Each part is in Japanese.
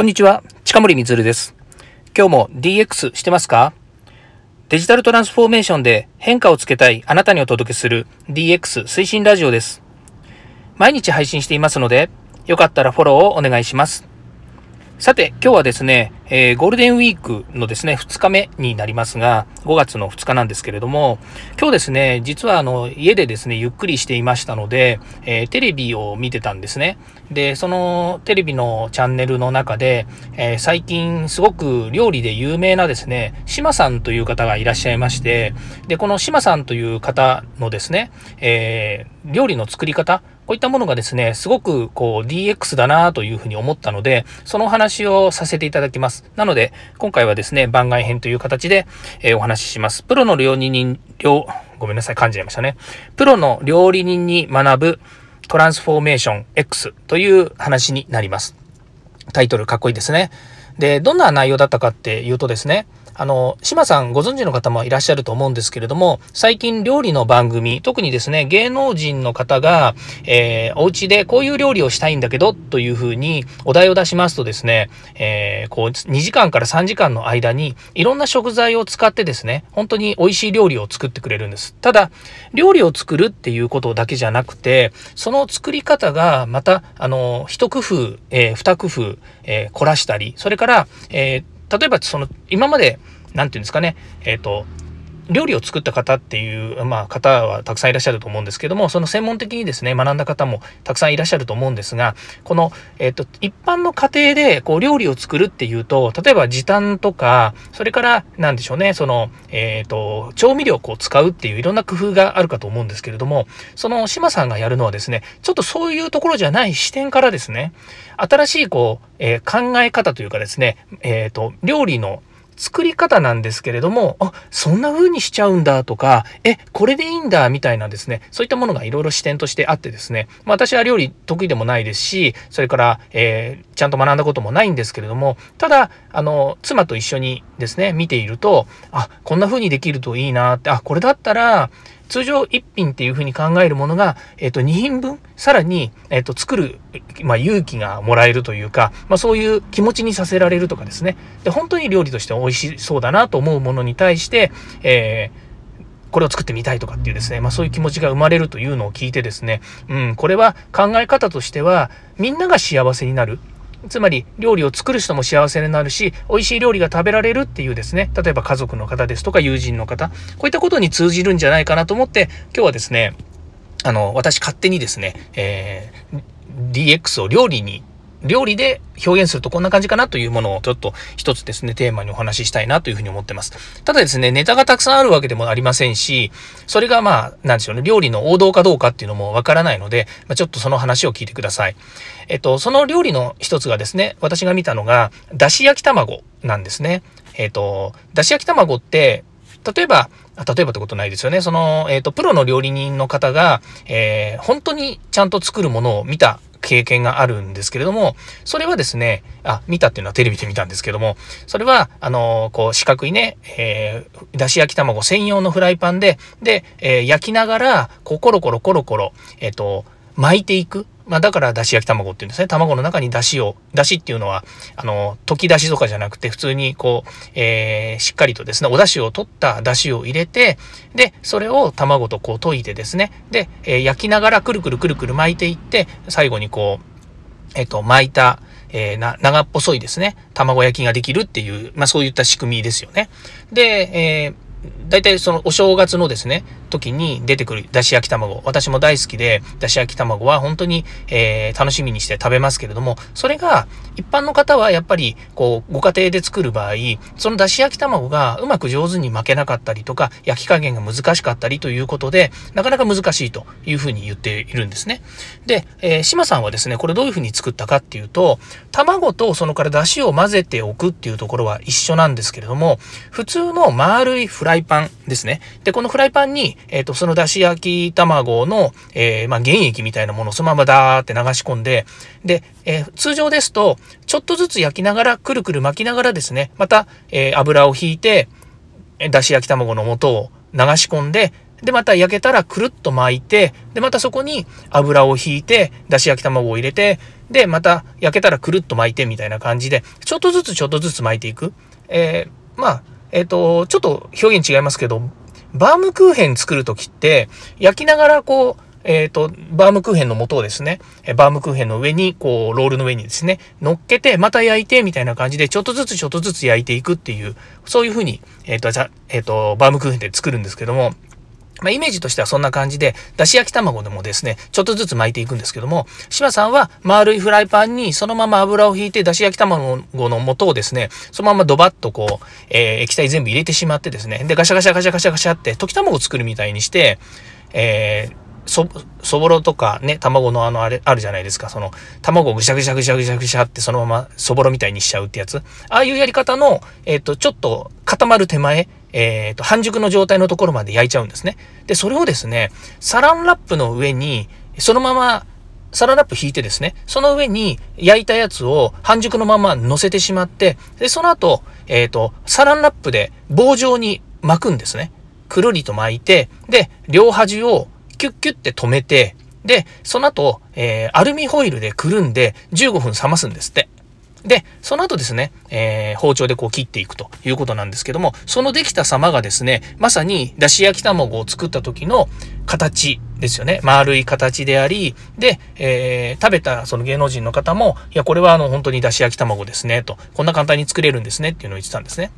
こんにちは、近森光です。今日も DX してますか？デジタルトランスフォーメーションで変化をつけたいあなたにお届けする DX 推進ラジオです。毎日配信していますので、よかったらフォローをお願いします。さて、今日はですね、えー、ゴールデンウィークのですね、2日目になりますが、5月の2日なんですけれども、今日ですね、実はあの、家でですね、ゆっくりしていましたので、えー、テレビを見てたんですね。で、そのテレビのチャンネルの中で、えー、最近すごく料理で有名なですね、島さんという方がいらっしゃいまして、で、この島さんという方のですね、え料理の作り方、こういったものがですね、すごくこう DX だなというふうに思ったので、そのお話をさせていただきます。。なので、今回はですね、番外編という形で、えー、お話しします。プロの料理人、料、ごめんなさい、感じちゃいましたね。プロの料理人に学ぶトランスフォーメーション X という話になります。タイトルかっこいいですね。で、どんな内容だったかっていうとですね、あの、島さんご存知の方もいらっしゃると思うんですけれども、最近料理の番組、特にですね、芸能人の方が、えー、お家でこういう料理をしたいんだけど、というふうにお題を出しますとですね、えー、こう、2時間から3時間の間に、いろんな食材を使ってですね、本当に美味しい料理を作ってくれるんです。ただ、料理を作るっていうことだけじゃなくて、その作り方がまた、あの、一工夫、えー、二工夫、えー、凝らしたり、それから、えー例えばその今まで何て言うんですかねえっ、ー、と料理を作った方っていう、まあ、方はたくさんいらっしゃると思うんですけども、その専門的にですね、学んだ方もたくさんいらっしゃると思うんですが、この、えっ、と、一般の家庭で、こう、料理を作るっていうと、例えば時短とか、それから、なんでしょうね、その、えっ、と、調味料をこう使うっていういろんな工夫があるかと思うんですけれども、その、島さんがやるのはですね、ちょっとそういうところじゃない視点からですね、新しい、こう、えー、考え方というかですね、えっ、と、料理の作り方なんですけれども、あ、そんな風にしちゃうんだとか、え、これでいいんだみたいなですね、そういったものがいろいろ視点としてあってですね、まあ、私は料理得意でもないですし、それから、えー、ちゃんと学んだこともないんですけれども、ただ、あの、妻と一緒にですね、見ていると、あ、こんな風にできるといいなって、あ、これだったら、通常1品っていうふうに考えるものが、えっ、と、2品分、さらに、えっ、と、作る、まあ、勇気がもらえるというか、まあ、そういう気持ちにさせられるとかですね。で、本当に料理として美味しそうだなと思うものに対して、えーこれを作ってみたいとかっていうですね、まあそういう気持ちが生まれるというのを聞いてですね、うん、これは考え方としては、みんなが幸せになる。つまり料理を作る人も幸せになるし美味しい料理が食べられるっていうですね例えば家族の方ですとか友人の方こういったことに通じるんじゃないかなと思って今日はですねあの私勝手にですね、えー、DX を料理に料理で表現するとこんな感じかなというものをちょっと一つですね、テーマにお話ししたいなというふうに思ってます。ただですね、ネタがたくさんあるわけでもありませんし、それがまあ、なんでしょうね、料理の王道かどうかっていうのもわからないので、まあ、ちょっとその話を聞いてください。えっと、その料理の一つがですね、私が見たのが、だし焼き卵なんですね。えっと、だし焼き卵って、例えば、例えばってことないですよね。その、えっ、と、プロの料理人の方が、えー、本当にちゃんと作るものを見た経験があるんですけれども、それはですね、あ、見たっていうのはテレビで見たんですけども、それは、あの、こう、四角いね、えー、だし焼き卵専用のフライパンで、で、えー、焼きながら、こう、コロコロコロコロ、えっ、ー、と、巻いていく。まあ、だからだし焼き卵っていうんですね。卵の中にだしを、だしっていうのは、あの、溶き出しとかじゃなくて、普通にこう、えー、しっかりとですね、お出汁を取っただしを入れて、で、それを卵とこう溶いてですね、で、えー、焼きながらくるくるくるくる巻いていって、最後にこう、えっ、ー、と、巻いた、えー、な、長っぽそいですね、卵焼きができるっていう、まあそういった仕組みですよね。で、えー大体そのお正月のですね、時に出てくるだし焼き卵。私も大好きで、だし焼き卵は本当に、えー、楽しみにして食べますけれども、それが一般の方はやっぱり、こう、ご家庭で作る場合、そのだし焼き卵がうまく上手に巻けなかったりとか、焼き加減が難しかったりということで、なかなか難しいというふうに言っているんですね。で、えー、島さんはですね、これどういうふうに作ったかっていうと、卵とそのからだしを混ぜておくっていうところは一緒なんですけれども、普通の丸いフライパンですね。で、このフライパンに、えっ、ー、と、そのだし焼き卵の、えー、まあ、原液みたいなものをそのままダーって流し込んで、で、えー、通常ですと、ちょっとずつ焼きながら、くるくる巻きながらですね、また、え油を引いて、だし焼き卵の素を流し込んで、で、また焼けたらくるっと巻いて、で、またそこに油をひいて、だし焼き卵を入れて、で、また焼けたらくるっと巻いてみたいな感じで、ちょっとずつちょっとずつ巻いていく。えー、まあ、えっ、ー、と、ちょっと表現違いますけど、バームクーヘン作るときって、焼きながらこう、えっ、ー、と、バームクーヘンの素をですね、バームクーヘンの上に、こう、ロールの上にですね、乗っけて、また焼いて、みたいな感じで、ちょっとずつちょっとずつ焼いていくっていう、そういうふうに、えっ、ー、と、じゃ、えっ、ー、と、バームクーヘンで作るんですけども、まあ、イメージとしてはそんな感じで、だし焼き卵でもですね、ちょっとずつ巻いていくんですけども、島さんは丸いフライパンにそのまま油を引いて、だし焼き卵の素をですね、そのままドバッとこう、えー、液体全部入れてしまってですね、で、ガシャガシャガシャガシャガシャって溶き卵を作るみたいにして、えー、そ、そぼろとかね、卵のあのあれ、あるじゃないですか。その、卵をぐしゃぐしゃぐしゃぐしゃぐしゃってそのままそぼろみたいにしちゃうってやつ。ああいうやり方の、えっ、ー、と、ちょっと固まる手前、えっ、ー、と、半熟の状態のところまで焼いちゃうんですね。で、それをですね、サランラップの上に、そのまま、サランラップ引いてですね、その上に焼いたやつを半熟のまま乗せてしまって、で、その後、えっ、ー、と、サランラップで棒状に巻くんですね。くるりと巻いて、で、両端をキュッキュッて止めて、で、その後、えー、アルミホイルでくるんで15分冷ますんですって。で、その後ですね、えー、包丁でこう切っていくということなんですけども、そのできた様がですね、まさにだし焼き卵を作った時の形ですよね。丸い形であり、で、えー、食べたその芸能人の方も、いや、これはあの本当にだし焼き卵ですね、と。こんな簡単に作れるんですねっていうのを言ってたんですね。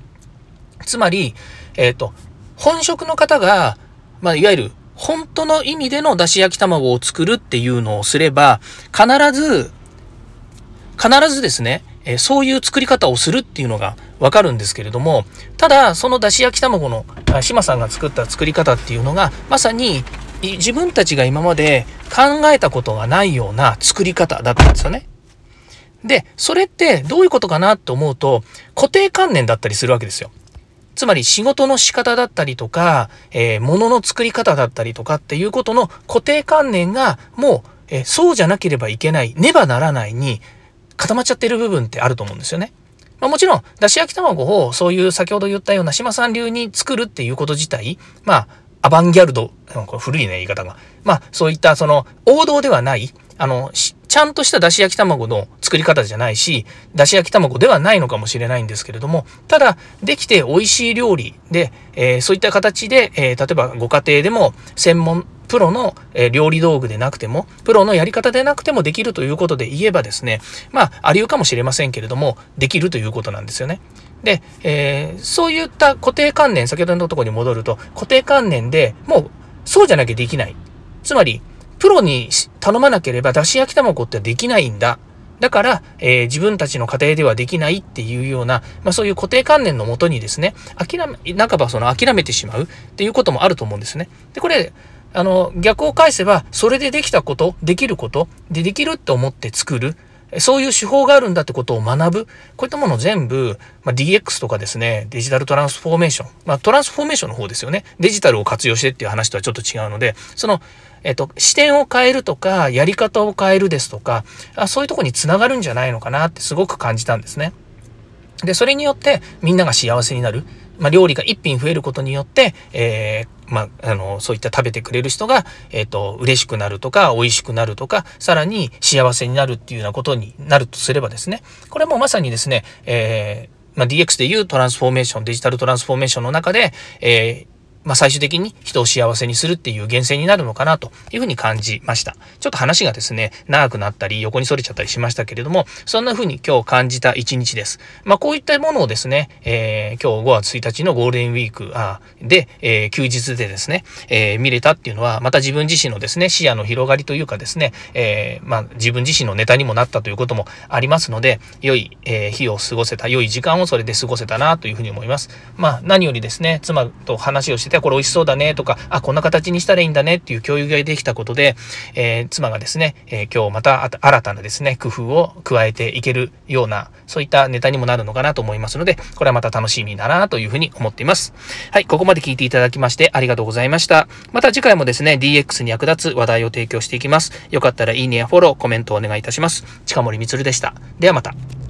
つまり、えっ、ー、と、本職の方が、まあ、いわゆる本当の意味でのだし焼き卵を作るっていうのをすれば、必ず、必ずですね、えそういう作り方をするっていうのがわかるんですけれども、ただ、そのだし焼き卵の、島さんが作った作り方っていうのが、まさに自分たちが今まで考えたことがないような作り方だったんですよね。で、それってどういうことかなと思うと、固定観念だったりするわけですよ。つまり仕事の仕方だったりとか、えー、物の作り方だったりとかっていうことの固定観念がもう、えー、そうじゃなければいけない、ねばならないに固まっちゃってる部分ってあると思うんですよね。まあ、もちろん、だし焼き卵をそういう先ほど言ったような島さん流に作るっていうこと自体、まあ、アバンギャルド、古いね、言い方が。まあ、そういったその王道ではない、あの、ちゃんとしただし焼き卵の作り方じゃないし、だし焼き卵ではないのかもしれないんですけれども、ただ、できて美味しい料理で、えー、そういった形で、えー、例えばご家庭でも専門、プロの、え料理道具でなくても、プロのやり方でなくてもできるということで言えばですね、まあ、ありうかもしれませんけれども、できるということなんですよね。で、えー、そういった固定観念、先ほどのところに戻ると、固定観念でもう、そうじゃなきゃできない。つまり、プロに頼まなければだし焼き卵ってできないんだ。だから、えー、自分たちの家庭ではできないっていうような、まあそういう固定観念のもとにですね、諦め、半ばその諦めてしまうっていうこともあると思うんですね。で、これ、あの、逆を返せば、それでできたこと、できること、でできるって思って作る。そういう手法があるんだってことを学ぶ。こういったもの全部、まあ、DX とかですね、デジタルトランスフォーメーション。まあ、トランスフォーメーションの方ですよね。デジタルを活用してっていう話とはちょっと違うので、その、えっと、視点を変えるとか、やり方を変えるですとか、あそういうとこにつながるんじゃないのかなってすごく感じたんですね。で、それによってみんなが幸せになる。まあ、料理が一品増えることによって、えー、まあ、あの、そういった食べてくれる人が、えっ、ー、と、嬉しくなるとか、美味しくなるとか、さらに幸せになるっていうようなことになるとすればですね、これもまさにですね、えー、まあ、DX でいうトランスフォーメーション、デジタルトランスフォーメーションの中で、えー、まあ、最終的に人を幸せにするっていう源泉になるのかなというふうに感じました。ちょっと話がですね、長くなったり横に逸れちゃったりしましたけれども、そんなふうに今日感じた一日です。まあ、こういったものをですね、えー、今日5月1日のゴールデンウィークあで、えー、休日でですね、えー、見れたっていうのは、また自分自身のですね、視野の広がりというかですね、えまあ、自分自身のネタにもなったということもありますので、良い、え日を過ごせた、良い時間をそれで過ごせたなというふうに思います。まあ、何よりですね、妻と話をしてて、これ美味しそうだねとか、あ、こんな形にしたらいいんだねっていう共有ができたことで、えー、妻がですね、えー、今日また新たなですね、工夫を加えていけるような、そういったネタにもなるのかなと思いますので、これはまた楽しみだなというふうに思っています。はい、ここまで聞いていただきましてありがとうございました。また次回もですね、DX に役立つ話題を提供していきます。よかったらいいねやフォロー、コメントをお願いいたします。近森光でした。ではまた。